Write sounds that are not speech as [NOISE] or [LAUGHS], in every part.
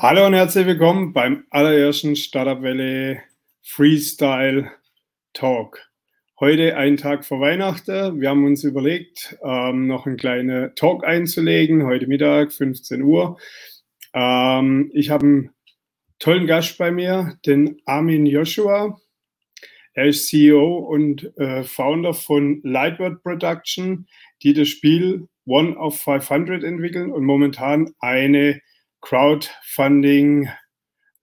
Hallo und herzlich willkommen beim allerersten Startup Welle Freestyle Talk. Heute ein Tag vor Weihnachten. Wir haben uns überlegt, ähm, noch einen kleinen Talk einzulegen. Heute Mittag, 15 Uhr. Ähm, ich habe einen tollen Gast bei mir, den Armin Joshua. Er ist CEO und äh, Founder von Lightword Production, die das Spiel One of 500 entwickeln und momentan eine Crowdfunding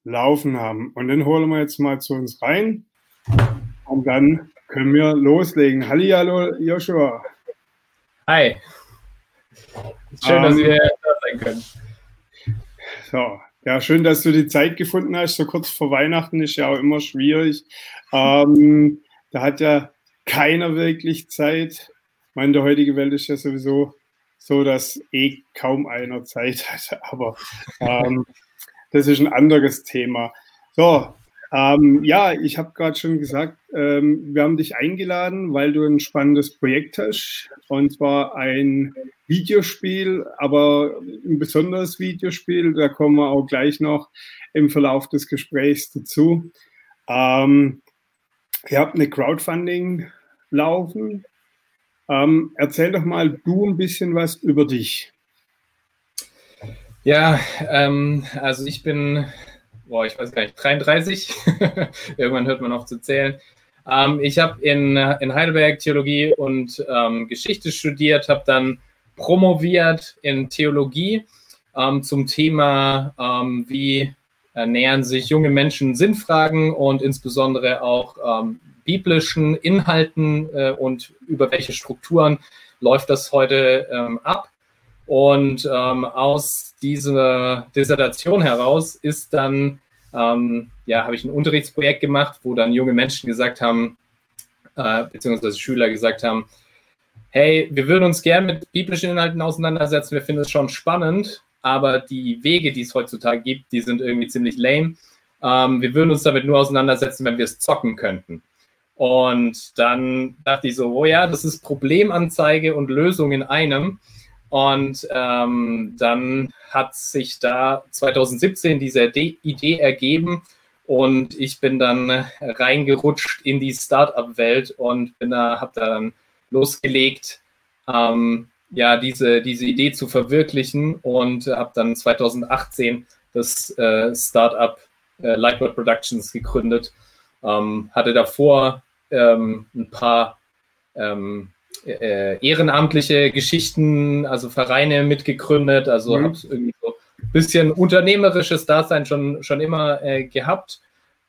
laufen haben. Und den holen wir jetzt mal zu uns rein und dann können wir loslegen. Hallo, Joshua. Hi. Schön, um, dass wir da sein können. So, ja, schön, dass du die Zeit gefunden hast. So kurz vor Weihnachten ist ja auch immer schwierig. Ähm, da hat ja keiner wirklich Zeit. Ich meine, in der heutigen Welt ist ja sowieso so, dass eh kaum einer Zeit hat. [LAUGHS] Aber ähm, das ist ein anderes Thema. So, ähm, ja, ich habe gerade schon gesagt, ähm, wir haben dich eingeladen, weil du ein spannendes Projekt hast. Und zwar ein Videospiel, aber ein besonderes Videospiel. Da kommen wir auch gleich noch im Verlauf des Gesprächs dazu. Ähm, ihr habt eine Crowdfunding laufen ähm, erzähl doch mal du ein bisschen was über dich. Ja, ähm, also ich bin, boah, ich weiß gar nicht, 33. [LAUGHS] Irgendwann hört man auf zu zählen. Ähm, ich habe in, in Heidelberg Theologie und ähm, Geschichte studiert, habe dann promoviert in Theologie ähm, zum Thema, ähm, wie nähern sich junge Menschen Sinnfragen und insbesondere auch ähm, biblischen Inhalten äh, und über welche Strukturen läuft das heute ähm, ab. Und ähm, aus dieser Dissertation heraus ist dann, ähm, ja, habe ich ein Unterrichtsprojekt gemacht, wo dann junge Menschen gesagt haben, äh, beziehungsweise Schüler gesagt haben, hey, wir würden uns gern mit biblischen Inhalten auseinandersetzen, wir finden es schon spannend, aber die Wege, die es heutzutage gibt, die sind irgendwie ziemlich lame. Ähm, wir würden uns damit nur auseinandersetzen, wenn wir es zocken könnten. Und dann dachte ich so, oh ja, das ist Problemanzeige und Lösung in einem. Und ähm, dann hat sich da 2017 diese Idee ergeben und ich bin dann reingerutscht in die Startup-Welt und bin da, habe dann losgelegt, ähm, ja, diese, diese Idee zu verwirklichen und habe dann 2018 das äh, Startup äh, Lightword Productions gegründet. Ähm, hatte davor ähm, ein paar ähm, äh, ehrenamtliche Geschichten, also Vereine mitgegründet, also mhm. habe irgendwie so ein bisschen unternehmerisches Dasein schon, schon immer äh, gehabt,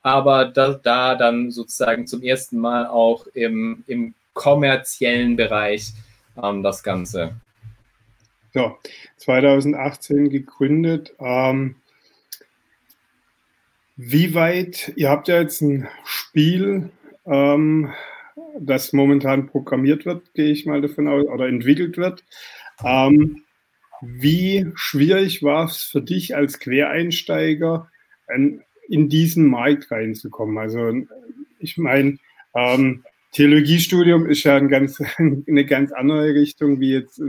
aber da, da dann sozusagen zum ersten Mal auch im, im kommerziellen Bereich ähm, das Ganze. So, 2018 gegründet. Ähm, wie weit, ihr habt ja jetzt ein Spiel ähm, das momentan programmiert wird, gehe ich mal davon aus, oder entwickelt wird. Ähm, wie schwierig war es für dich als Quereinsteiger, in diesen Markt reinzukommen? Also ich meine, ähm, Theologiestudium ist ja ein ganz, [LAUGHS] eine ganz andere Richtung, wie jetzt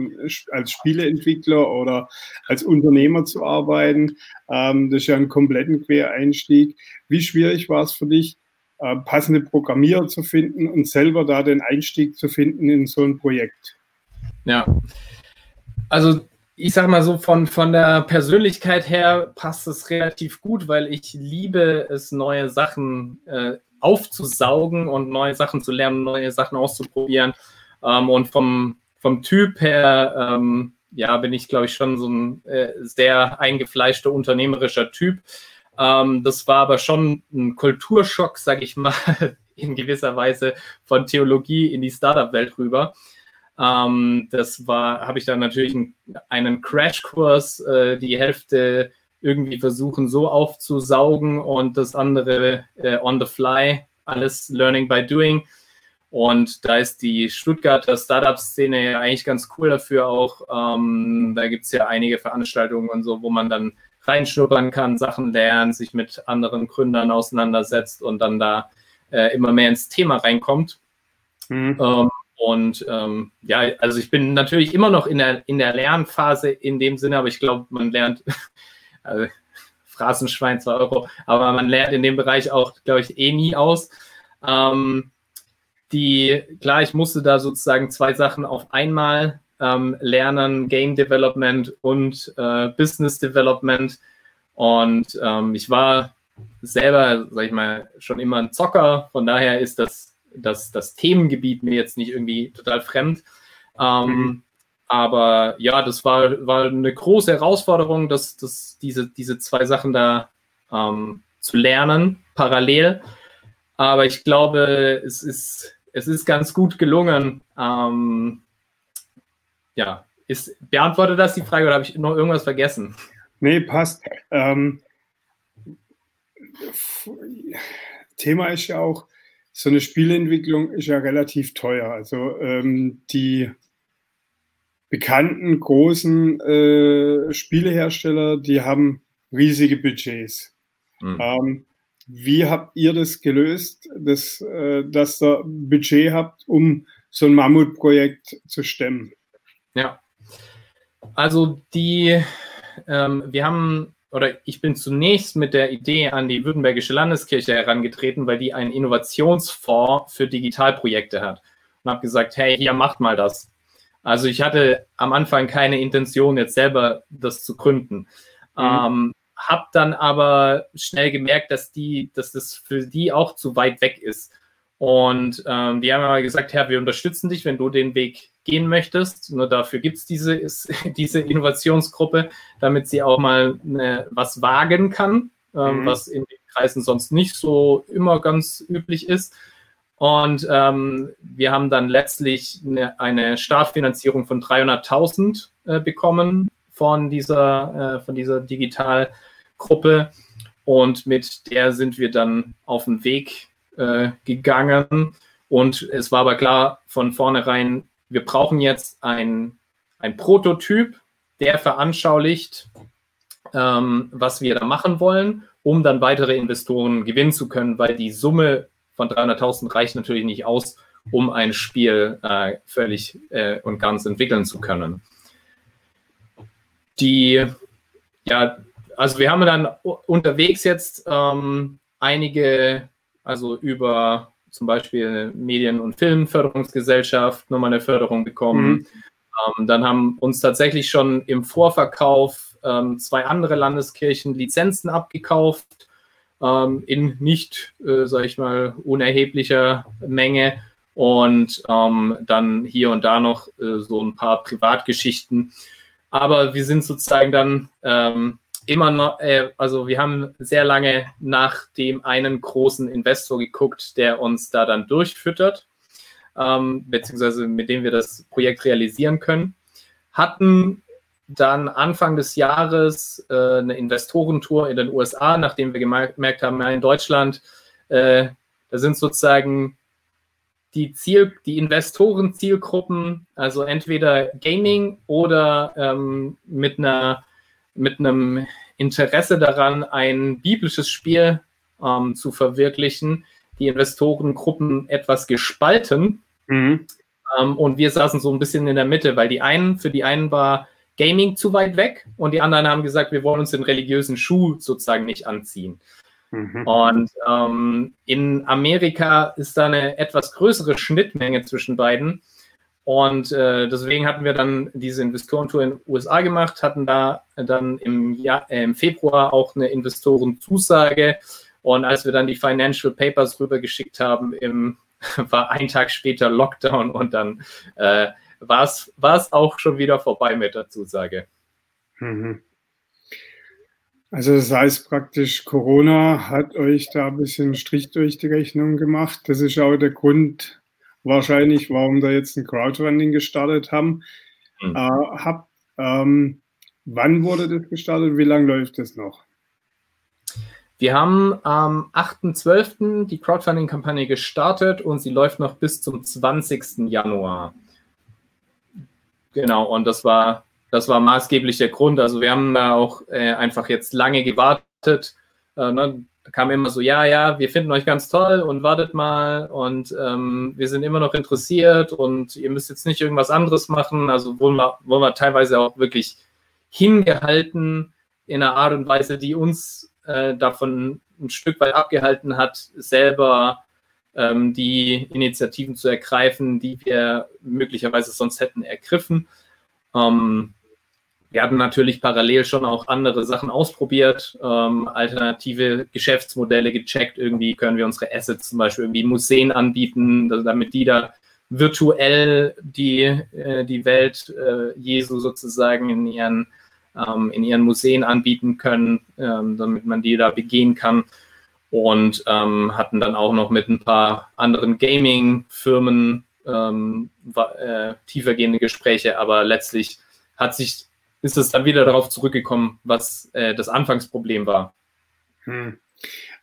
als Spieleentwickler oder als Unternehmer zu arbeiten. Ähm, das ist ja ein kompletten Quereinstieg. Wie schwierig war es für dich, passende Programmierer zu finden und selber da den Einstieg zu finden in so ein Projekt. Ja, also ich sage mal so, von, von der Persönlichkeit her passt es relativ gut, weil ich liebe es, neue Sachen äh, aufzusaugen und neue Sachen zu lernen, neue Sachen auszuprobieren. Ähm, und vom, vom Typ her, ähm, ja, bin ich, glaube ich, schon so ein äh, sehr eingefleischter unternehmerischer Typ. Ähm, das war aber schon ein Kulturschock, sage ich mal, [LAUGHS] in gewisser Weise von Theologie in die Startup-Welt rüber. Ähm, das war, habe ich dann natürlich einen, einen Crashkurs, äh, die Hälfte irgendwie versuchen so aufzusaugen und das andere äh, on the fly, alles Learning by Doing. Und da ist die Stuttgarter Startup-Szene ja eigentlich ganz cool dafür auch. Ähm, da gibt es ja einige Veranstaltungen und so, wo man dann reinschnuppern kann, Sachen lernt, sich mit anderen Gründern auseinandersetzt und dann da äh, immer mehr ins Thema reinkommt. Mhm. Ähm, und ähm, ja, also ich bin natürlich immer noch in der, in der Lernphase in dem Sinne, aber ich glaube, man lernt, [LAUGHS] also, Phrasenschwein 2 Euro, aber man lernt in dem Bereich auch, glaube ich, eh nie aus. Ähm, die, klar, ich musste da sozusagen zwei Sachen auf einmal ähm, lernen, Game Development und äh, Business Development. Und ähm, ich war selber, sag ich mal, schon immer ein Zocker. Von daher ist das, das, das Themengebiet mir jetzt nicht irgendwie total fremd. Ähm, mhm. Aber ja, das war, war eine große Herausforderung, dass, dass diese, diese zwei Sachen da ähm, zu lernen, parallel. Aber ich glaube, es ist, es ist ganz gut gelungen. Ähm, ja, ist, beantwortet das die Frage oder habe ich noch irgendwas vergessen? Nee, passt. Ähm, Thema ist ja auch, so eine Spielentwicklung ist ja relativ teuer. Also ähm, die bekannten großen äh, Spielehersteller, die haben riesige Budgets. Mhm. Ähm, wie habt ihr das gelöst, dass, äh, dass ihr Budget habt, um so ein Mammutprojekt zu stemmen? Ja, also die, ähm, wir haben, oder ich bin zunächst mit der Idee an die Württembergische Landeskirche herangetreten, weil die einen Innovationsfonds für Digitalprojekte hat und habe gesagt, hey, hier macht mal das. Also ich hatte am Anfang keine Intention, jetzt selber das zu gründen. Mhm. Ähm, habe dann aber schnell gemerkt, dass die, dass das für die auch zu weit weg ist. Und ähm, die haben aber gesagt, Herr, wir unterstützen dich, wenn du den Weg gehen möchtest. Nur dafür gibt es diese, [LAUGHS] diese Innovationsgruppe, damit sie auch mal eine, was wagen kann, ähm, mhm. was in den Kreisen sonst nicht so immer ganz üblich ist. Und ähm, wir haben dann letztlich eine, eine Startfinanzierung von 300.000 äh, bekommen von dieser, äh, von dieser Digitalgruppe. Und mit der sind wir dann auf den Weg äh, gegangen. Und es war aber klar von vornherein, wir brauchen jetzt ein, ein Prototyp, der veranschaulicht, ähm, was wir da machen wollen, um dann weitere Investoren gewinnen zu können, weil die Summe von 300.000 reicht natürlich nicht aus, um ein Spiel äh, völlig äh, und ganz entwickeln zu können. Die, ja, also wir haben dann unterwegs jetzt ähm, einige, also über zum Beispiel Medien- und Filmförderungsgesellschaft nochmal eine Förderung bekommen. Mhm. Ähm, dann haben uns tatsächlich schon im Vorverkauf ähm, zwei andere Landeskirchen Lizenzen abgekauft ähm, in nicht, äh, sag ich mal, unerheblicher Menge und ähm, dann hier und da noch äh, so ein paar Privatgeschichten. Aber wir sind sozusagen dann ähm, immer noch, äh, also wir haben sehr lange nach dem einen großen Investor geguckt, der uns da dann durchfüttert, ähm, beziehungsweise mit dem wir das Projekt realisieren können. Hatten dann Anfang des Jahres äh, eine Investorentour in den USA, nachdem wir gemerkt haben, in Deutschland, äh, da sind sozusagen die Ziel, die Investoren-Zielgruppen, also entweder Gaming oder ähm, mit einer mit einem Interesse daran, ein biblisches Spiel ähm, zu verwirklichen, die Investorengruppen etwas gespalten. Mhm. Ähm, und wir saßen so ein bisschen in der Mitte, weil die einen, für die einen war Gaming zu weit weg und die anderen haben gesagt, wir wollen uns den religiösen Schuh sozusagen nicht anziehen. Mhm. Und ähm, in Amerika ist da eine etwas größere Schnittmenge zwischen beiden. Und äh, deswegen hatten wir dann diese Investorentour in den USA gemacht, hatten da dann im, Jahr, äh, im Februar auch eine Investorenzusage. Und als wir dann die Financial Papers rübergeschickt haben, im, [LAUGHS] war ein Tag später Lockdown und dann äh, war es auch schon wieder vorbei mit der Zusage. Mhm. Also das heißt praktisch, Corona hat euch da ein bisschen Strich durch die Rechnung gemacht. Das ist auch der Grund wahrscheinlich, warum da jetzt ein Crowdfunding gestartet haben. Mhm. Äh, hab, ähm, wann wurde das gestartet? Wie lange läuft das noch? Wir haben am 8.12. die Crowdfunding-Kampagne gestartet und sie läuft noch bis zum 20. Januar. Genau, und das war, das war maßgeblich der Grund. Also wir haben da auch äh, einfach jetzt lange gewartet. Äh, ne? Da kam immer so, ja, ja, wir finden euch ganz toll und wartet mal und ähm, wir sind immer noch interessiert und ihr müsst jetzt nicht irgendwas anderes machen. Also wurden wir, wurden wir teilweise auch wirklich hingehalten, in einer Art und Weise, die uns äh, davon ein Stück weit abgehalten hat, selber ähm, die Initiativen zu ergreifen, die wir möglicherweise sonst hätten ergriffen. Ähm, wir haben natürlich parallel schon auch andere Sachen ausprobiert, ähm, alternative Geschäftsmodelle gecheckt. Irgendwie können wir unsere Assets zum Beispiel irgendwie Museen anbieten, damit die da virtuell die, äh, die Welt äh, Jesu sozusagen in ihren, ähm, in ihren Museen anbieten können, ähm, damit man die da begehen kann. Und ähm, hatten dann auch noch mit ein paar anderen Gaming-Firmen ähm, äh, tiefergehende Gespräche, aber letztlich hat sich, ist es dann wieder darauf zurückgekommen, was äh, das Anfangsproblem war. Hm.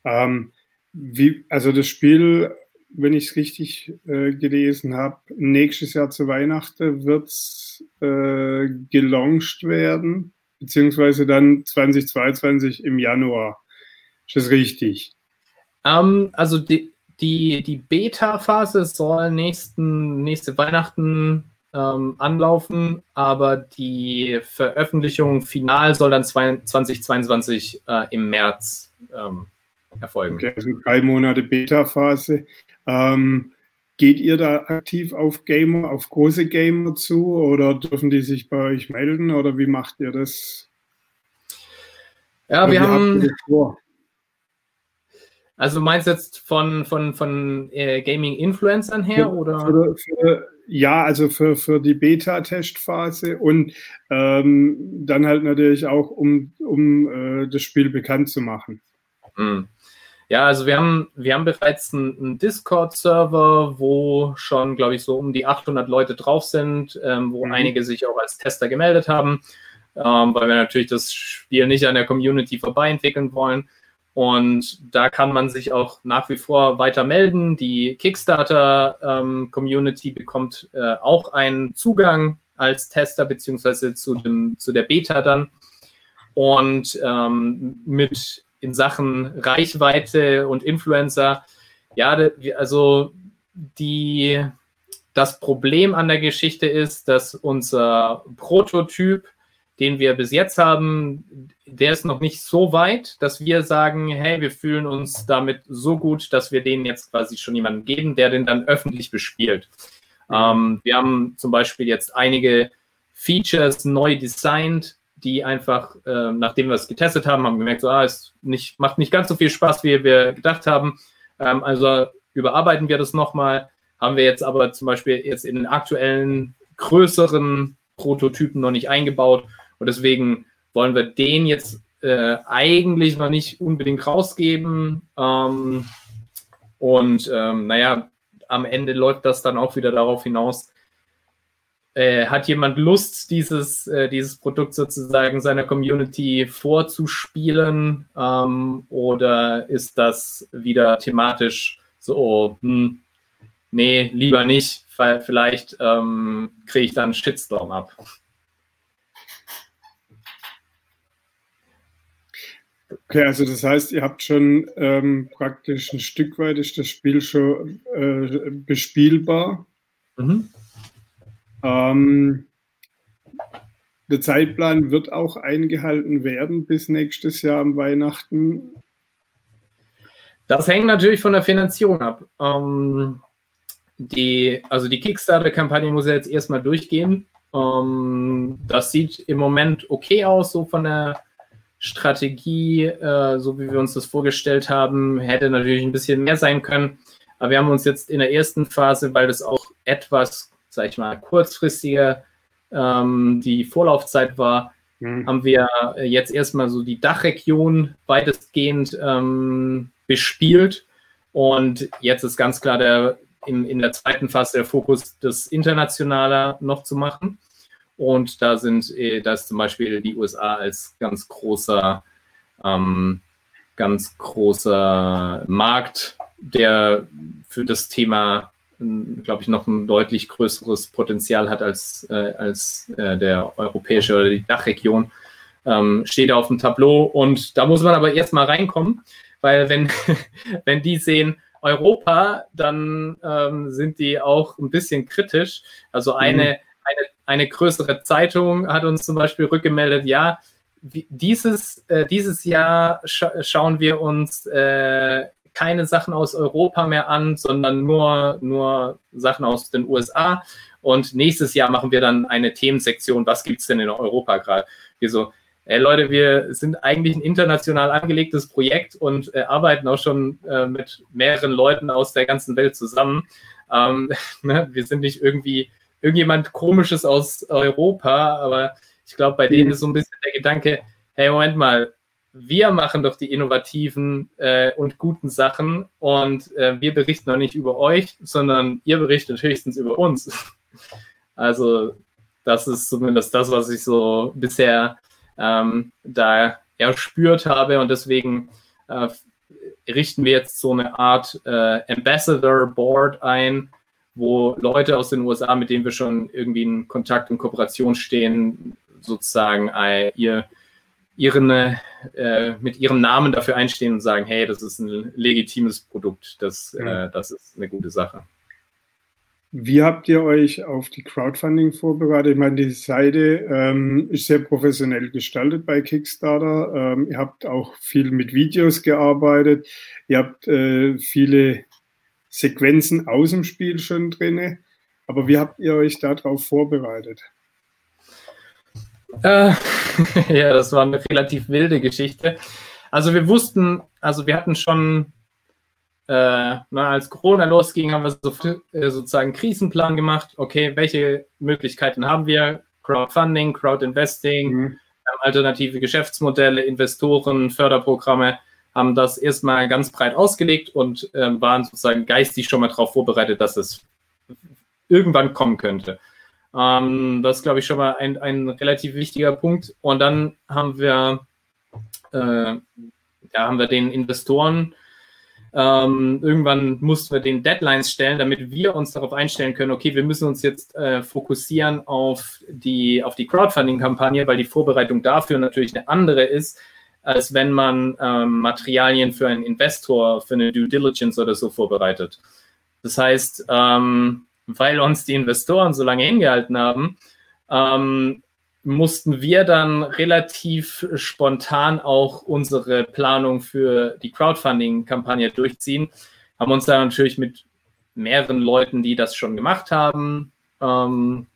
Ähm, wie, also das Spiel wenn ich es richtig äh, gelesen habe, nächstes Jahr zu Weihnachten wird es äh, gelauncht werden, beziehungsweise dann 2022 im Januar. Ist das richtig? Ähm, also die, die, die Beta-Phase soll nächsten, nächste Weihnachten ähm, anlaufen, aber die Veröffentlichung final soll dann 2022 äh, im März ähm, erfolgen. Okay, also drei Monate Beta-Phase. Ähm, geht ihr da aktiv auf Gamer, auf große Gamer zu oder dürfen die sich bei euch melden oder wie macht ihr das? Ja, wir haben. Also meinst du jetzt von, von, von äh, Gaming-Influencern her? Für, oder? Für, für, ja, also für, für die Beta-Testphase und ähm, dann halt natürlich auch, um, um äh, das Spiel bekannt zu machen. Mhm. Ja, also wir haben, wir haben bereits einen, Discord-Server, wo schon, glaube ich, so um die 800 Leute drauf sind, ähm, wo mhm. einige sich auch als Tester gemeldet haben, ähm, weil wir natürlich das Spiel nicht an der Community vorbei entwickeln wollen. Und da kann man sich auch nach wie vor weiter melden. Die Kickstarter-Community ähm, bekommt äh, auch einen Zugang als Tester beziehungsweise zu, dem, zu der Beta dann. Und ähm, mit in Sachen Reichweite und Influencer, ja, also die, das Problem an der Geschichte ist, dass unser Prototyp, den wir bis jetzt haben, der ist noch nicht so weit, dass wir sagen, hey, wir fühlen uns damit so gut, dass wir den jetzt quasi schon jemandem geben, der den dann öffentlich bespielt. Ähm, wir haben zum Beispiel jetzt einige Features neu designt, die einfach, äh, nachdem wir es getestet haben, haben gemerkt, so, ah, es nicht, macht nicht ganz so viel Spaß, wie wir gedacht haben. Ähm, also überarbeiten wir das nochmal. Haben wir jetzt aber zum Beispiel jetzt in den aktuellen größeren Prototypen noch nicht eingebaut. Und deswegen wollen wir den jetzt äh, eigentlich noch nicht unbedingt rausgeben. Ähm, und ähm, naja, am Ende läuft das dann auch wieder darauf hinaus, äh, hat jemand Lust, dieses, äh, dieses Produkt sozusagen seiner Community vorzuspielen? Ähm, oder ist das wieder thematisch so, hm, nee, lieber nicht, weil vielleicht ähm, kriege ich dann einen Shitstorm ab? Okay, also das heißt, ihr habt schon ähm, praktisch ein Stück weit ist das Spiel schon äh, bespielbar. Mhm. Ähm, der Zeitplan wird auch eingehalten werden bis nächstes Jahr am Weihnachten. Das hängt natürlich von der Finanzierung ab. Ähm, die, also die Kickstarter-Kampagne muss ja jetzt erstmal durchgehen. Ähm, das sieht im Moment okay aus, so von der Strategie, äh, so wie wir uns das vorgestellt haben. Hätte natürlich ein bisschen mehr sein können. Aber wir haben uns jetzt in der ersten Phase, weil das auch etwas sag ich mal, kurzfristiger ähm, die Vorlaufzeit war, mhm. haben wir jetzt erstmal so die Dachregion weitestgehend ähm, bespielt. Und jetzt ist ganz klar der, in, in der zweiten Phase der Fokus, das Internationale noch zu machen. Und da sind, äh, da ist zum Beispiel die USA als ganz großer, ähm, ganz großer Markt, der für das Thema glaube ich, noch ein deutlich größeres Potenzial hat als, äh, als äh, der europäische oder die Dachregion, ähm, steht auf dem Tableau. Und da muss man aber erstmal reinkommen, weil wenn, [LAUGHS] wenn die sehen, Europa, dann ähm, sind die auch ein bisschen kritisch. Also eine, mhm. eine, eine größere Zeitung hat uns zum Beispiel rückgemeldet, ja, dieses, äh, dieses Jahr scha schauen wir uns äh, keine Sachen aus Europa mehr an, sondern nur, nur Sachen aus den USA. Und nächstes Jahr machen wir dann eine Themensektion, was gibt es denn in Europa gerade? Wir so, ey Leute, wir sind eigentlich ein international angelegtes Projekt und äh, arbeiten auch schon äh, mit mehreren Leuten aus der ganzen Welt zusammen. Ähm, [LAUGHS] ne? Wir sind nicht irgendwie irgendjemand Komisches aus Europa, aber ich glaube, bei denen mhm. ist so ein bisschen der Gedanke, hey, Moment mal, wir machen doch die innovativen äh, und guten Sachen und äh, wir berichten noch nicht über euch, sondern ihr berichtet höchstens über uns. [LAUGHS] Also das ist zumindest das, was ich so bisher ähm, da erspürt habe und deswegen äh, richten wir jetzt so eine Art äh, Ambassador Board ein, wo Leute aus den USA, mit denen wir schon irgendwie in Kontakt und Kooperation stehen, sozusagen äh, ihr, ihren, äh, mit ihrem Namen dafür einstehen und sagen, hey, das ist ein legitimes Produkt, das, äh, das ist eine gute Sache. Wie habt ihr euch auf die Crowdfunding vorbereitet? Ich meine, die Seite ähm, ist sehr professionell gestaltet bei Kickstarter. Ähm, ihr habt auch viel mit Videos gearbeitet. Ihr habt äh, viele Sequenzen aus dem Spiel schon drin. Aber wie habt ihr euch darauf vorbereitet? Äh, [LAUGHS] ja, das war eine relativ wilde Geschichte. Also wir wussten, also wir hatten schon, äh, na, als Corona losging, haben wir so, äh, sozusagen einen Krisenplan gemacht. Okay, welche Möglichkeiten haben wir? Crowdfunding, Crowdinvesting, mhm. alternative Geschäftsmodelle, Investoren, Förderprogramme haben das erstmal ganz breit ausgelegt und äh, waren sozusagen geistig schon mal darauf vorbereitet, dass es irgendwann kommen könnte. Ähm, das ist, glaube ich, schon mal ein, ein relativ wichtiger Punkt. Und dann haben wir, äh, ja, haben wir den Investoren ähm, irgendwann mussten wir den Deadlines stellen, damit wir uns darauf einstellen können, okay, wir müssen uns jetzt äh, fokussieren auf die, auf die Crowdfunding-Kampagne, weil die Vorbereitung dafür natürlich eine andere ist, als wenn man ähm, Materialien für einen Investor, für eine Due Diligence oder so vorbereitet. Das heißt, ähm, weil uns die Investoren so lange hingehalten haben, ähm, mussten wir dann relativ spontan auch unsere Planung für die Crowdfunding-Kampagne durchziehen. Haben uns da natürlich mit mehreren Leuten, die das schon gemacht haben, ähm,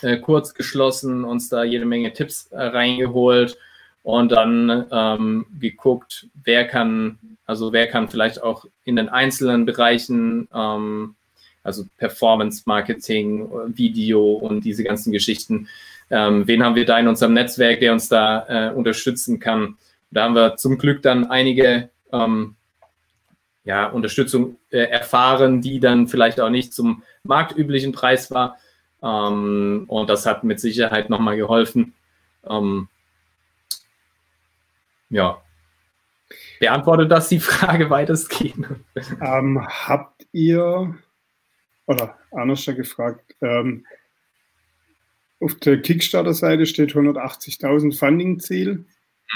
äh, kurz geschlossen, uns da jede Menge Tipps äh, reingeholt und dann ähm, geguckt, wer kann, also wer kann vielleicht auch in den einzelnen Bereichen, ähm, also Performance Marketing, Video und diese ganzen Geschichten, ähm, wen haben wir da in unserem Netzwerk, der uns da äh, unterstützen kann. Da haben wir zum Glück dann einige ähm, ja, Unterstützung äh, erfahren, die dann vielleicht auch nicht zum marktüblichen Preis war. Ähm, und das hat mit Sicherheit nochmal geholfen. Ähm, ja. Beantwortet das die Frage [LAUGHS] weitestgehend? Ähm, habt ihr, oder anders gefragt, ähm, auf der Kickstarter-Seite steht 180.000 Funding-Ziel.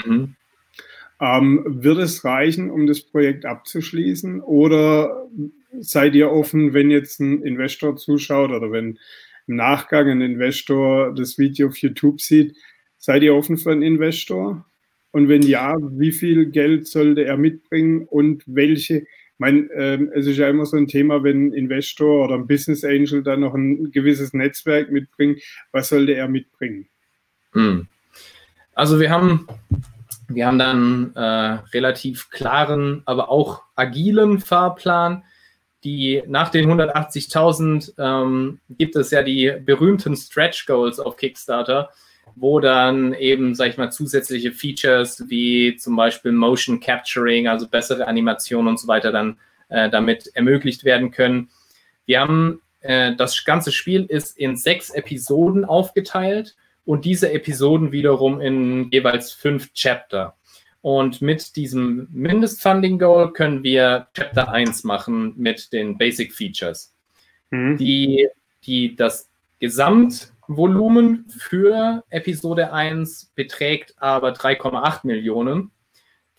Mhm. Ähm, wird es reichen, um das Projekt abzuschließen? Oder seid ihr offen, wenn jetzt ein Investor zuschaut oder wenn im Nachgang ein Investor das Video auf YouTube sieht, seid ihr offen für einen Investor? Und wenn ja, wie viel Geld sollte er mitbringen und welche? Ich meine, ähm, es ist ja immer so ein Thema, wenn ein Investor oder ein Business Angel dann noch ein gewisses Netzwerk mitbringt, was sollte er mitbringen? Hm. Also wir haben, wir haben dann äh, relativ klaren, aber auch agilen Fahrplan. Die nach den 180.000 ähm, gibt es ja die berühmten Stretch Goals auf Kickstarter wo dann eben, sag ich mal, zusätzliche Features wie zum Beispiel Motion Capturing, also bessere Animationen und so weiter dann äh, damit ermöglicht werden können. Wir haben äh, das ganze Spiel ist in sechs Episoden aufgeteilt und diese Episoden wiederum in jeweils fünf Chapter. Und mit diesem Mindestfunding Goal können wir Chapter 1 machen mit den Basic Features. Mhm. Die, die das Gesamt Volumen für Episode 1 beträgt aber 3,8 Millionen,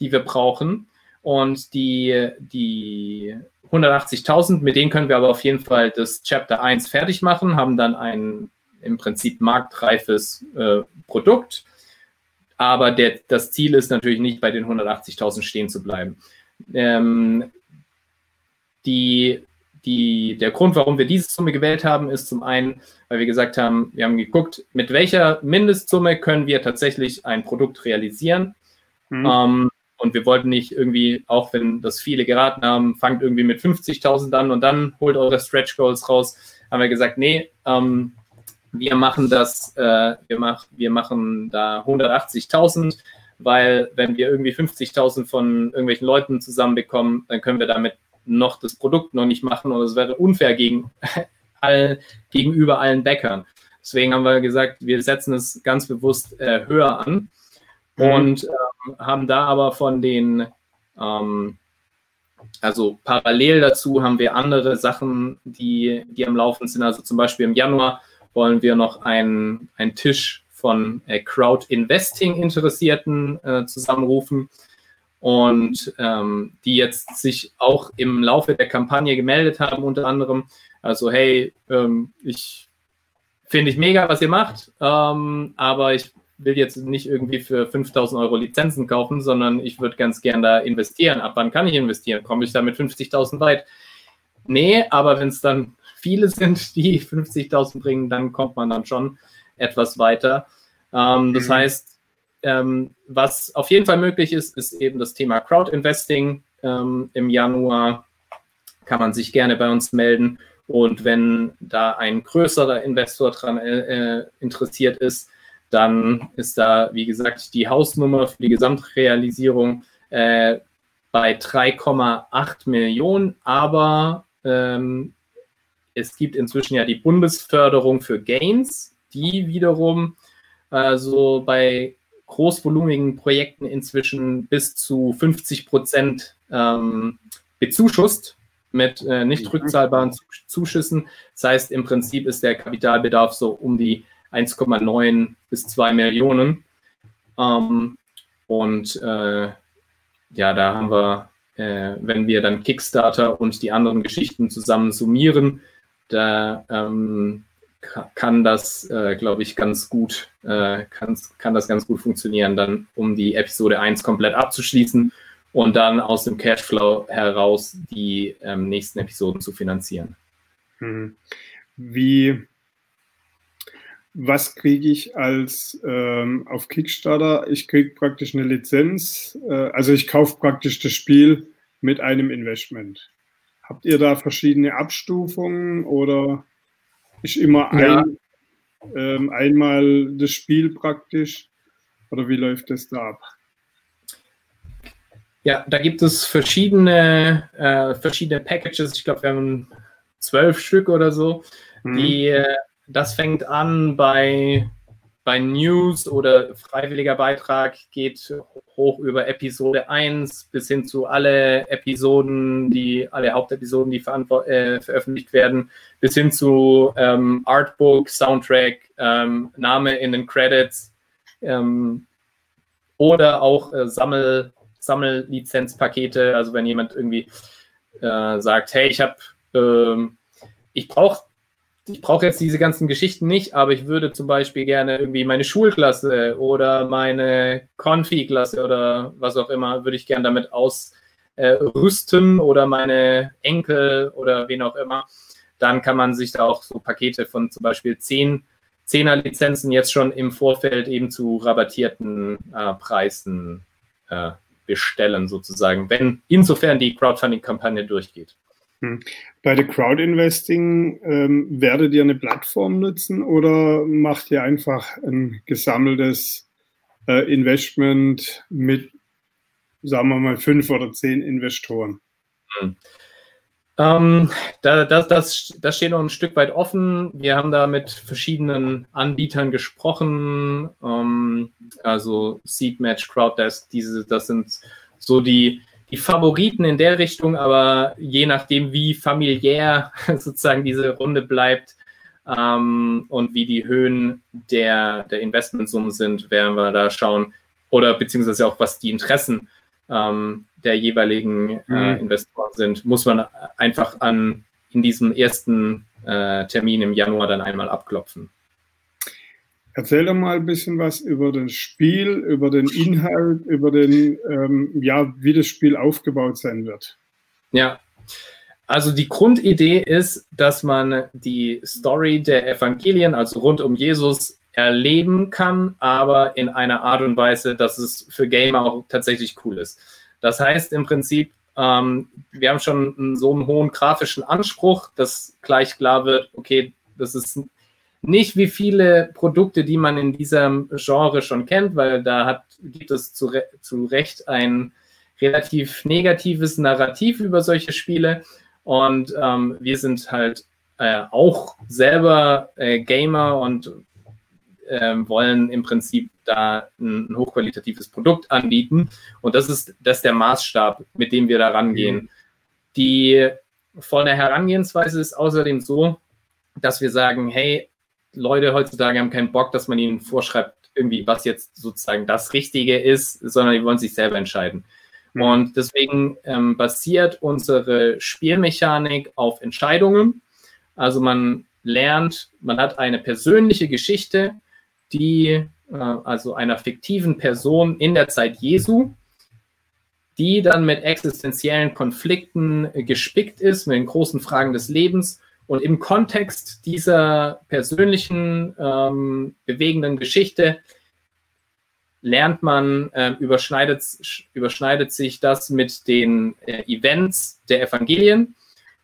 die wir brauchen. Und die, die 180.000, mit denen können wir aber auf jeden Fall das Chapter 1 fertig machen, haben dann ein im Prinzip marktreifes äh, Produkt. aber der, das Ziel ist natürlich nicht, bei den 180.000 stehen zu bleiben. Ähm, die, die, der Grund, warum wir diese Summe gewählt haben, ist zum einen, weil wir gesagt haben, wir haben geguckt, mit welcher Mindestsumme können wir tatsächlich ein Produkt realisieren. Mhm. Ähm, und wir wollten nicht irgendwie, auch wenn das viele geraten haben, fangt irgendwie mit 50.000 an und dann holt eure Stretch Goals raus, haben wir gesagt, nee, ähm, wir machen das, äh, wir, mach, wir machen da 180.000, weil wenn wir irgendwie 50.000 von irgendwelchen Leuten zusammenbekommen, dann können wir damit noch das Produkt noch nicht machen und es wäre unfair gegen [LAUGHS] all, gegenüber allen Bäckern. Deswegen haben wir gesagt, wir setzen es ganz bewusst äh, höher an mhm. und ähm, haben da aber von den, ähm, also parallel dazu haben wir andere Sachen, die, die am Laufen sind. Also zum Beispiel im Januar wollen wir noch einen, einen Tisch von äh, Crowd Investing Interessierten äh, zusammenrufen und ähm, die jetzt sich auch im Laufe der Kampagne gemeldet haben, unter anderem. Also, hey, ähm, ich finde ich mega, was ihr macht, ähm, aber ich will jetzt nicht irgendwie für 5000 Euro Lizenzen kaufen, sondern ich würde ganz gern da investieren. Ab wann kann ich investieren? Komme ich da mit 50.000 weit? Nee, aber wenn es dann viele sind, die 50.000 bringen, dann kommt man dann schon etwas weiter. Ähm, das mhm. heißt, ähm, was auf jeden Fall möglich ist, ist eben das Thema Crowd Investing. Ähm, Im Januar kann man sich gerne bei uns melden. Und wenn da ein größerer Investor dran äh, interessiert ist, dann ist da, wie gesagt, die Hausnummer für die Gesamtrealisierung äh, bei 3,8 Millionen. Aber ähm, es gibt inzwischen ja die Bundesförderung für Gains, die wiederum also bei großvolumigen Projekten inzwischen bis zu 50 Prozent ähm, bezuschusst mit äh, nicht mhm. rückzahlbaren Zuschüssen. Das heißt, im Prinzip ist der Kapitalbedarf so um die 1,9 bis 2 Millionen. Ähm, und äh, ja, da haben wir, äh, wenn wir dann Kickstarter und die anderen Geschichten zusammen summieren, da ähm, kann das, äh, glaube ich, ganz gut, äh, kann, kann das ganz gut funktionieren, dann um die Episode 1 komplett abzuschließen und dann aus dem Cashflow heraus die ähm, nächsten Episoden zu finanzieren. Mhm. Wie, was kriege ich als ähm, auf Kickstarter? Ich kriege praktisch eine Lizenz, äh, also ich kaufe praktisch das Spiel mit einem Investment. Habt ihr da verschiedene Abstufungen oder ist immer ja. ein, ähm, einmal das Spiel praktisch? Oder wie läuft das da ab? Ja, da gibt es verschiedene, äh, verschiedene Packages. Ich glaube, wir haben zwölf Stück oder so. Mhm. Die, äh, das fängt an bei bei News oder freiwilliger Beitrag geht hoch über Episode 1 bis hin zu alle Episoden, die, alle Hauptepisoden, die äh, veröffentlicht werden, bis hin zu ähm, Artbook, Soundtrack, ähm, Name in den Credits ähm, oder auch äh, Sammel, Sammellizenzpakete. Also wenn jemand irgendwie äh, sagt, hey, ich habe ähm, ich brauche ich brauche jetzt diese ganzen Geschichten nicht, aber ich würde zum Beispiel gerne irgendwie meine Schulklasse oder meine Konfi-Klasse oder was auch immer, würde ich gerne damit ausrüsten äh, oder meine Enkel oder wen auch immer. Dann kann man sich da auch so Pakete von zum Beispiel 10 Zehner-Lizenzen jetzt schon im Vorfeld eben zu rabattierten äh, Preisen äh, bestellen, sozusagen, wenn insofern die Crowdfunding-Kampagne durchgeht. Hm. Bei der Crowdinvesting ähm, werdet ihr eine Plattform nutzen oder macht ihr einfach ein gesammeltes äh, Investment mit, sagen wir mal, fünf oder zehn Investoren? Hm. Ähm, da, das, das, das steht noch ein Stück weit offen. Wir haben da mit verschiedenen Anbietern gesprochen, ähm, also Seedmatch, Crowddesk, diese, das sind so die, die Favoriten in der Richtung, aber je nachdem, wie familiär [LAUGHS] sozusagen diese Runde bleibt ähm, und wie die Höhen der, der Investmentsummen sind, werden wir da schauen. Oder beziehungsweise auch, was die Interessen ähm, der jeweiligen äh, mhm. Investoren sind, muss man einfach an in diesem ersten äh, Termin im Januar dann einmal abklopfen. Erzähl doch mal ein bisschen was über das Spiel, über den Inhalt, über den, ähm, ja, wie das Spiel aufgebaut sein wird. Ja, also die Grundidee ist, dass man die Story der Evangelien, also rund um Jesus, erleben kann, aber in einer Art und Weise, dass es für Gamer auch tatsächlich cool ist. Das heißt im Prinzip, ähm, wir haben schon so einen hohen grafischen Anspruch, dass gleich klar wird, okay, das ist nicht wie viele Produkte, die man in diesem Genre schon kennt, weil da hat, gibt es zu, zu Recht ein relativ negatives Narrativ über solche Spiele. Und ähm, wir sind halt äh, auch selber äh, Gamer und äh, wollen im Prinzip da ein, ein, hochqualitatives Produkt anbieten. Und das ist, das ist der Maßstab, mit dem wir da rangehen. Mhm. Die von der Herangehensweise ist außerdem so, dass wir sagen, hey, Leute heutzutage haben keinen Bock, dass man ihnen vorschreibt, irgendwie, was jetzt sozusagen das Richtige ist, sondern die wollen sich selber entscheiden. Mhm. Und deswegen ähm, basiert unsere Spielmechanik auf Entscheidungen. Also man lernt, man hat eine persönliche Geschichte, die äh, also einer fiktiven Person in der Zeit Jesu, die dann mit existenziellen Konflikten gespickt ist, mit den großen Fragen des Lebens. Und im Kontext dieser persönlichen, ähm, bewegenden Geschichte lernt man, äh, überschneidet, überschneidet sich das mit den äh, Events der Evangelien,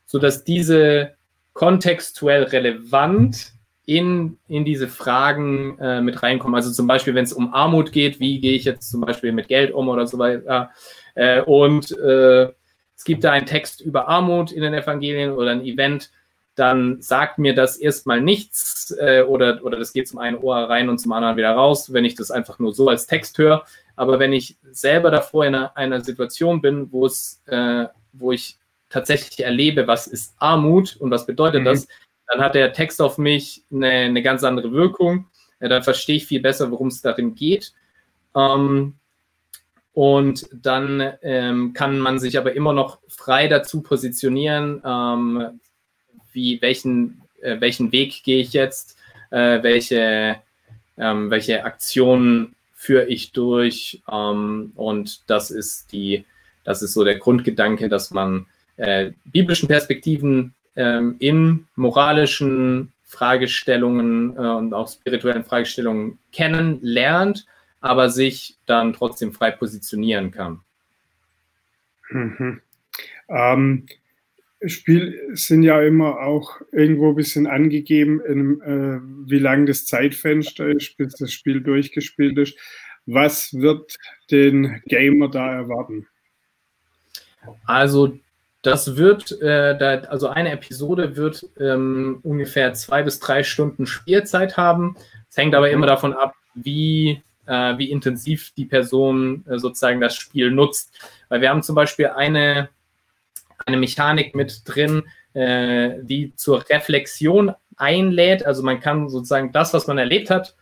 sodass diese kontextuell relevant in, in diese Fragen äh, mit reinkommen. Also zum Beispiel, wenn es um Armut geht, wie gehe ich jetzt zum Beispiel mit Geld um oder so weiter. Äh, und äh, es gibt da einen Text über Armut in den Evangelien oder ein Event, dann sagt mir das erstmal nichts äh, oder, oder das geht zum einen Ohr rein und zum anderen wieder raus, wenn ich das einfach nur so als Text höre. Aber wenn ich selber davor in einer, einer Situation bin, wo es, äh, wo ich tatsächlich erlebe, was ist Armut und was bedeutet mhm. das, dann hat der Text auf mich eine, eine ganz andere Wirkung. Ja, dann verstehe ich viel besser, worum es darin geht. Ähm, und dann ähm, kann man sich aber immer noch frei dazu positionieren, ähm, wie, welchen, äh, welchen Weg gehe ich jetzt, äh, welche, ähm, welche Aktionen führe ich durch. Ähm, und das ist die, das ist so der Grundgedanke, dass man äh, biblischen Perspektiven ähm, in moralischen Fragestellungen äh, und auch spirituellen Fragestellungen kennenlernt, aber sich dann trotzdem frei positionieren kann. Mhm. Ähm, Spiel sind ja immer auch irgendwo ein bisschen angegeben, in, äh, wie lang das Zeitfenster ist, bis das Spiel durchgespielt ist. Was wird den Gamer da erwarten? Also das wird, äh, da, also eine Episode wird ähm, ungefähr zwei bis drei Stunden Spielzeit haben. Es hängt aber immer davon ab, wie, äh, wie intensiv die Person äh, sozusagen das Spiel nutzt. Weil wir haben zum Beispiel eine, eine Mechanik mit drin, äh, die zur Reflexion einlädt. Also man kann sozusagen das, was man erlebt hat,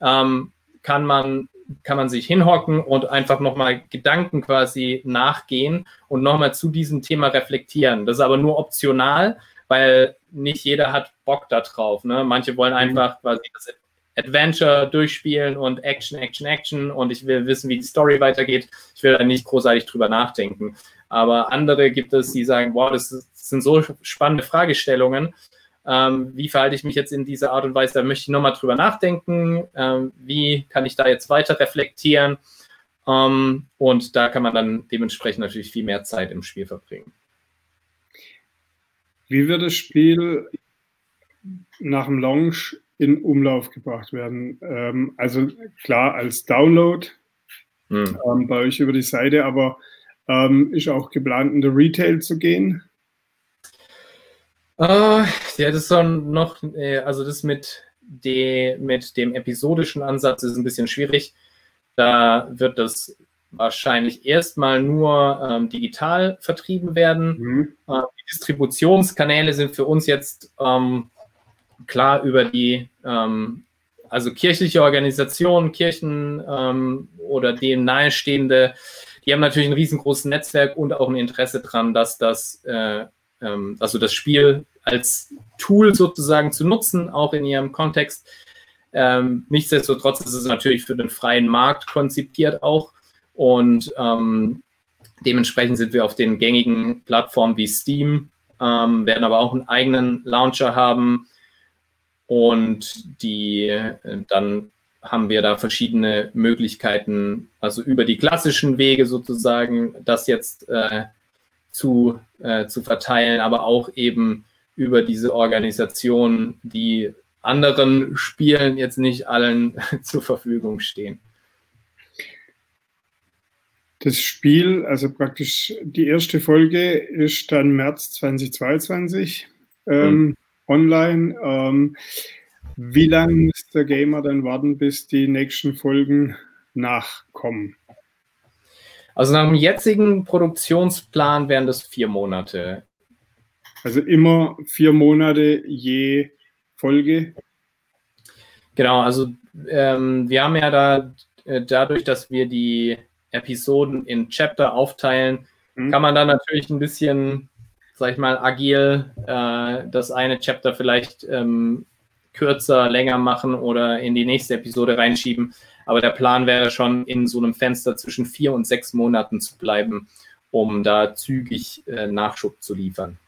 ähm, kann man kann man sich hinhocken und einfach nochmal Gedanken quasi nachgehen und nochmal zu diesem Thema reflektieren. Das ist aber nur optional, weil nicht jeder hat Bock da drauf. Ne? Manche wollen mhm. einfach quasi das Adventure durchspielen und Action, Action, Action und ich will wissen, wie die Story weitergeht. Ich will da nicht großartig drüber nachdenken. Aber andere gibt es, die sagen, wow, das, sind so spannende Fragestellungen ähm, wie verhalte ich mich jetzt in dieser Art und Weise, da möchte ich nochmal drüber nachdenken, ähm, wie kann ich da jetzt weiter reflektieren ähm, und da kann man dann dementsprechend natürlich viel mehr Zeit im Spiel verbringen. Wie wird das Spiel nach dem Launch in Umlauf gebracht werden? Ähm, also klar als Download hm. Ähm, bei euch über die Seite, aber ähm, ist auch geplant, in der Retail zu gehen? Uh, ja, das ist dann noch, äh, also das mit, de, mit dem episodischen Ansatz ist ein bisschen schwierig. Da wird das wahrscheinlich erstmal nur ähm, digital vertrieben werden. Mhm. Äh, die Distributionskanäle sind für uns jetzt ähm, klar über die, ähm, also kirchliche Organisationen, Kirchen ähm, oder dem nahestehende, die haben natürlich ein riesengroßes Netzwerk und auch ein Interesse daran, dass das äh, ähm, also das Spiel als Tool sozusagen zu nutzen, auch in ihrem Kontext. Ähm, nichtsdestotrotz ist es natürlich für den freien Markt konzipiert auch. Und ähm, dementsprechend sind wir auf den gängigen Plattformen wie Steam, ähm, werden aber auch einen eigenen Launcher haben. Und die äh, dann haben wir da verschiedene Möglichkeiten, also über die klassischen Wege sozusagen, das jetzt äh, zu, äh, zu verteilen, aber auch eben über diese Organisation, die anderen Spielen jetzt nicht allen [LAUGHS] zur Verfügung stehen. Das Spiel, also praktisch die erste Folge ist dann März 2022 ähm, hm. online. Ähm, wie lange muss der Gamer dann warten, bis die nächsten Folgen nachkommen? Also nach dem jetzigen Produktionsplan wären das vier Monate. Also immer vier Monate je Folge. Genau, also ähm, wir haben ja da äh, dadurch, dass wir die Episoden in Chapter aufteilen, mhm. kann man da natürlich ein bisschen, sag ich mal, agil äh, das eine Chapter vielleicht ähm, kürzer, länger machen oder in die nächste Episode reinschieben. Aber der Plan wäre schon, in so einem Fenster zwischen vier und sechs Monaten zu bleiben, um da zügig äh, Nachschub zu liefern.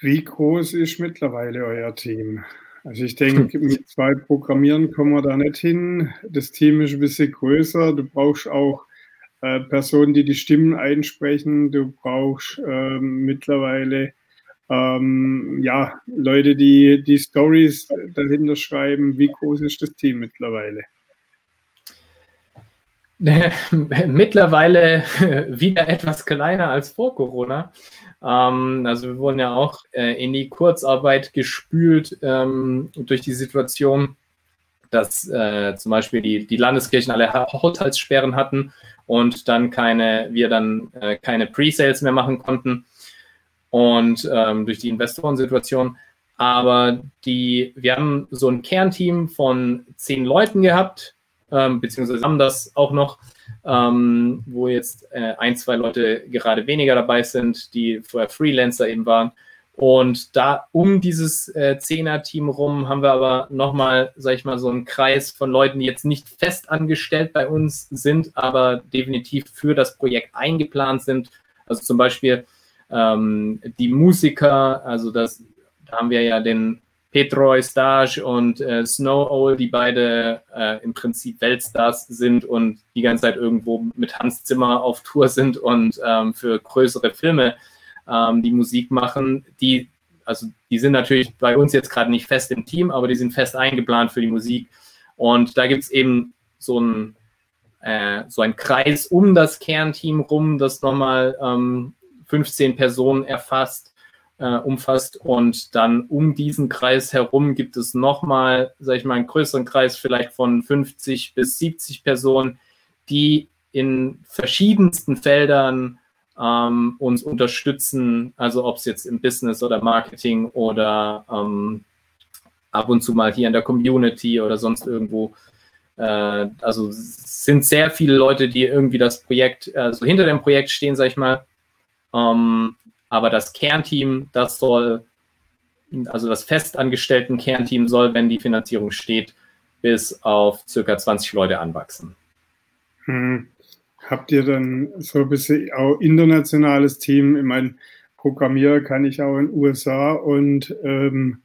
Wie groß ist mittlerweile euer Team? Also ich denke, [LAUGHS] mit zwei Programmieren kommen wir da nicht hin. Das Team ist ein bisschen größer. Du brauchst auch äh, Personen, die die Stimmen einsprechen. Du brauchst äh, mittlerweile ähm, ja, Leute, die die Stories dahinter schreiben. Wie groß ist das Team mittlerweile? [LAUGHS] mittlerweile [LAUGHS] wieder etwas kleiner als vor Corona. Ähm, also wir wurden ja auch äh, in die Kurzarbeit gespült ähm, durch die Situation, dass äh, zum Beispiel die, Landeskirchen alle Haushaltssperren hatten und dann keine, wir dann äh, keine Pre-Sales mehr machen konnten und ähm, durch die Investorensituation. Aber die, wir haben so ein Kernteam von zehn Leuten gehabt, ähm, beziehungsweise haben das auch noch, ähm, wo jetzt äh, ein, zwei Leute gerade weniger dabei sind, die vorher Freelancer eben waren. Und da um dieses äh, Zehner-Team rum haben wir aber nochmal, sag ich mal, so einen Kreis von Leuten, die jetzt nicht fest angestellt bei uns sind, aber definitiv für das Projekt eingeplant sind. Also zum Beispiel ähm, die Musiker, also das, da haben wir ja den Petroy Stage und äh, Snow Owl, die beide äh, im Prinzip Weltstars sind und die ganze Zeit irgendwo mit Hans Zimmer auf Tour sind und ähm, für größere Filme ähm, die Musik machen. Die, also die sind natürlich bei uns jetzt gerade nicht fest im Team, aber die sind fest eingeplant für die Musik. Und da gibt es eben so ein, äh, so ein Kreis um das Kernteam rum, das nochmal ähm, 15 Personen erfasst, äh, umfasst. Und dann um diesen Kreis herum gibt es nochmal, sage ich mal, einen größeren Kreis vielleicht von 50 bis 70 Personen, die in verschiedensten Feldern ähm, uns unterstützen, also ob es jetzt im Business oder Marketing oder ähm, ab und zu mal hier in der Community oder sonst irgendwo. Äh, also sind sehr viele Leute, die irgendwie das Projekt, also hinter dem Projekt stehen, sag ich mal, ähm, aber das Kernteam, das soll, also das festangestellten Kernteam soll, wenn die Finanzierung steht, bis auf circa 20 Leute anwachsen. Hm. Habt ihr dann so ein bisschen auch internationales Team? Ich meine, Programmierer kann ich auch in den USA und ähm,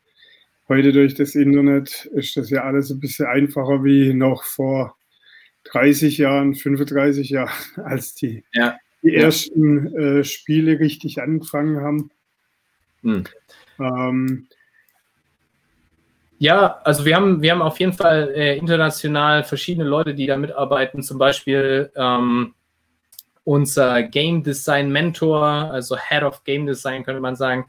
heute durch das Internet ist das ja alles ein bisschen einfacher wie noch vor 30 Jahren, 35 Jahren, [LAUGHS] als die ja die ersten äh, Spiele richtig angefangen haben. Hm. Ähm, ja, also wir haben, wir haben auf jeden Fall äh, international verschiedene Leute, die da mitarbeiten. Zum Beispiel ähm, unser Game Design Mentor, also Head of Game Design könnte man sagen,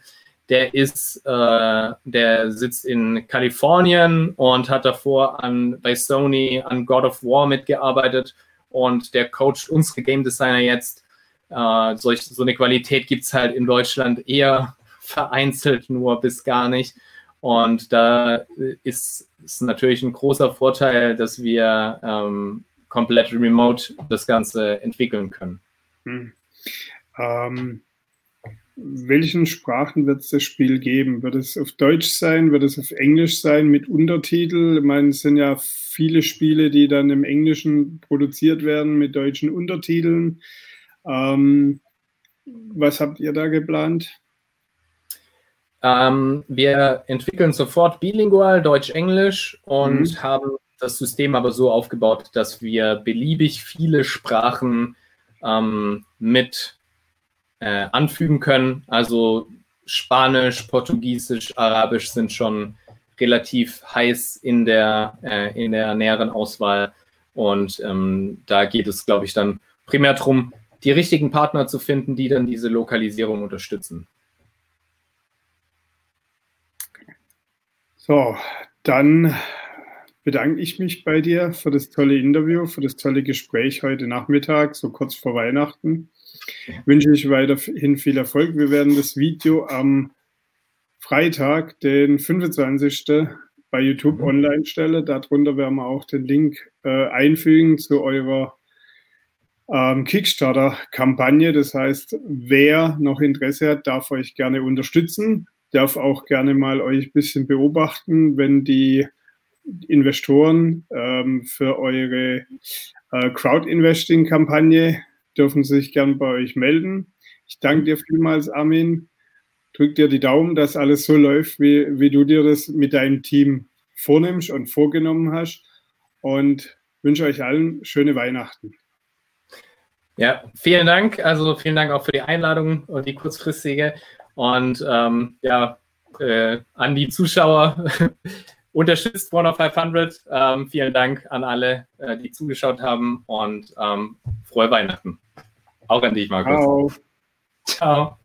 der ist, äh, der sitzt in Kalifornien und hat davor an, bei Sony an God of War mitgearbeitet und der coacht unsere Game Designer jetzt äh, solch, so eine Qualität gibt es halt in Deutschland eher [LAUGHS] vereinzelt nur bis gar nicht. Und da ist es natürlich ein großer Vorteil, dass wir ähm, komplett remote das Ganze entwickeln können. Hm. Ähm, welchen Sprachen wird es das Spiel geben? Wird es auf Deutsch sein? Wird es auf Englisch sein mit Untertitel? Ich meine, es sind ja viele Spiele, die dann im Englischen produziert werden mit deutschen Untertiteln. Ähm, was habt ihr da geplant? Ähm, wir entwickeln sofort bilingual Deutsch-Englisch und mhm. haben das System aber so aufgebaut, dass wir beliebig viele Sprachen ähm, mit äh, anfügen können. Also Spanisch, Portugiesisch, Arabisch sind schon relativ heiß in der, äh, in der näheren Auswahl. Und ähm, da geht es, glaube ich, dann primär darum, die richtigen Partner zu finden, die dann diese Lokalisierung unterstützen. So, dann bedanke ich mich bei dir für das tolle Interview, für das tolle Gespräch heute Nachmittag, so kurz vor Weihnachten. Ich wünsche euch weiterhin viel Erfolg. Wir werden das Video am Freitag, den 25. bei YouTube mhm. online stellen. Darunter werden wir auch den Link äh, einfügen zu eurer ähm, Kickstarter-Kampagne. Das heißt, wer noch Interesse hat, darf euch gerne unterstützen, darf auch gerne mal euch ein bisschen beobachten, wenn die Investoren ähm, für eure äh, Crowd-Investing-Kampagne dürfen sich gern bei euch melden. Ich danke dir vielmals, Armin. Drück dir die Daumen, dass alles so läuft, wie, wie du dir das mit deinem Team vornimmst und vorgenommen hast. Und wünsche euch allen schöne Weihnachten. Ja, vielen Dank. Also vielen Dank auch für die Einladung und die kurzfristige. Und ähm, ja, äh, an die Zuschauer, [LAUGHS] unterstützt One of 500. Ähm, vielen Dank an alle, äh, die zugeschaut haben und ähm, frohe Weihnachten. Auch an dich, Markus. Ciao. Ciao.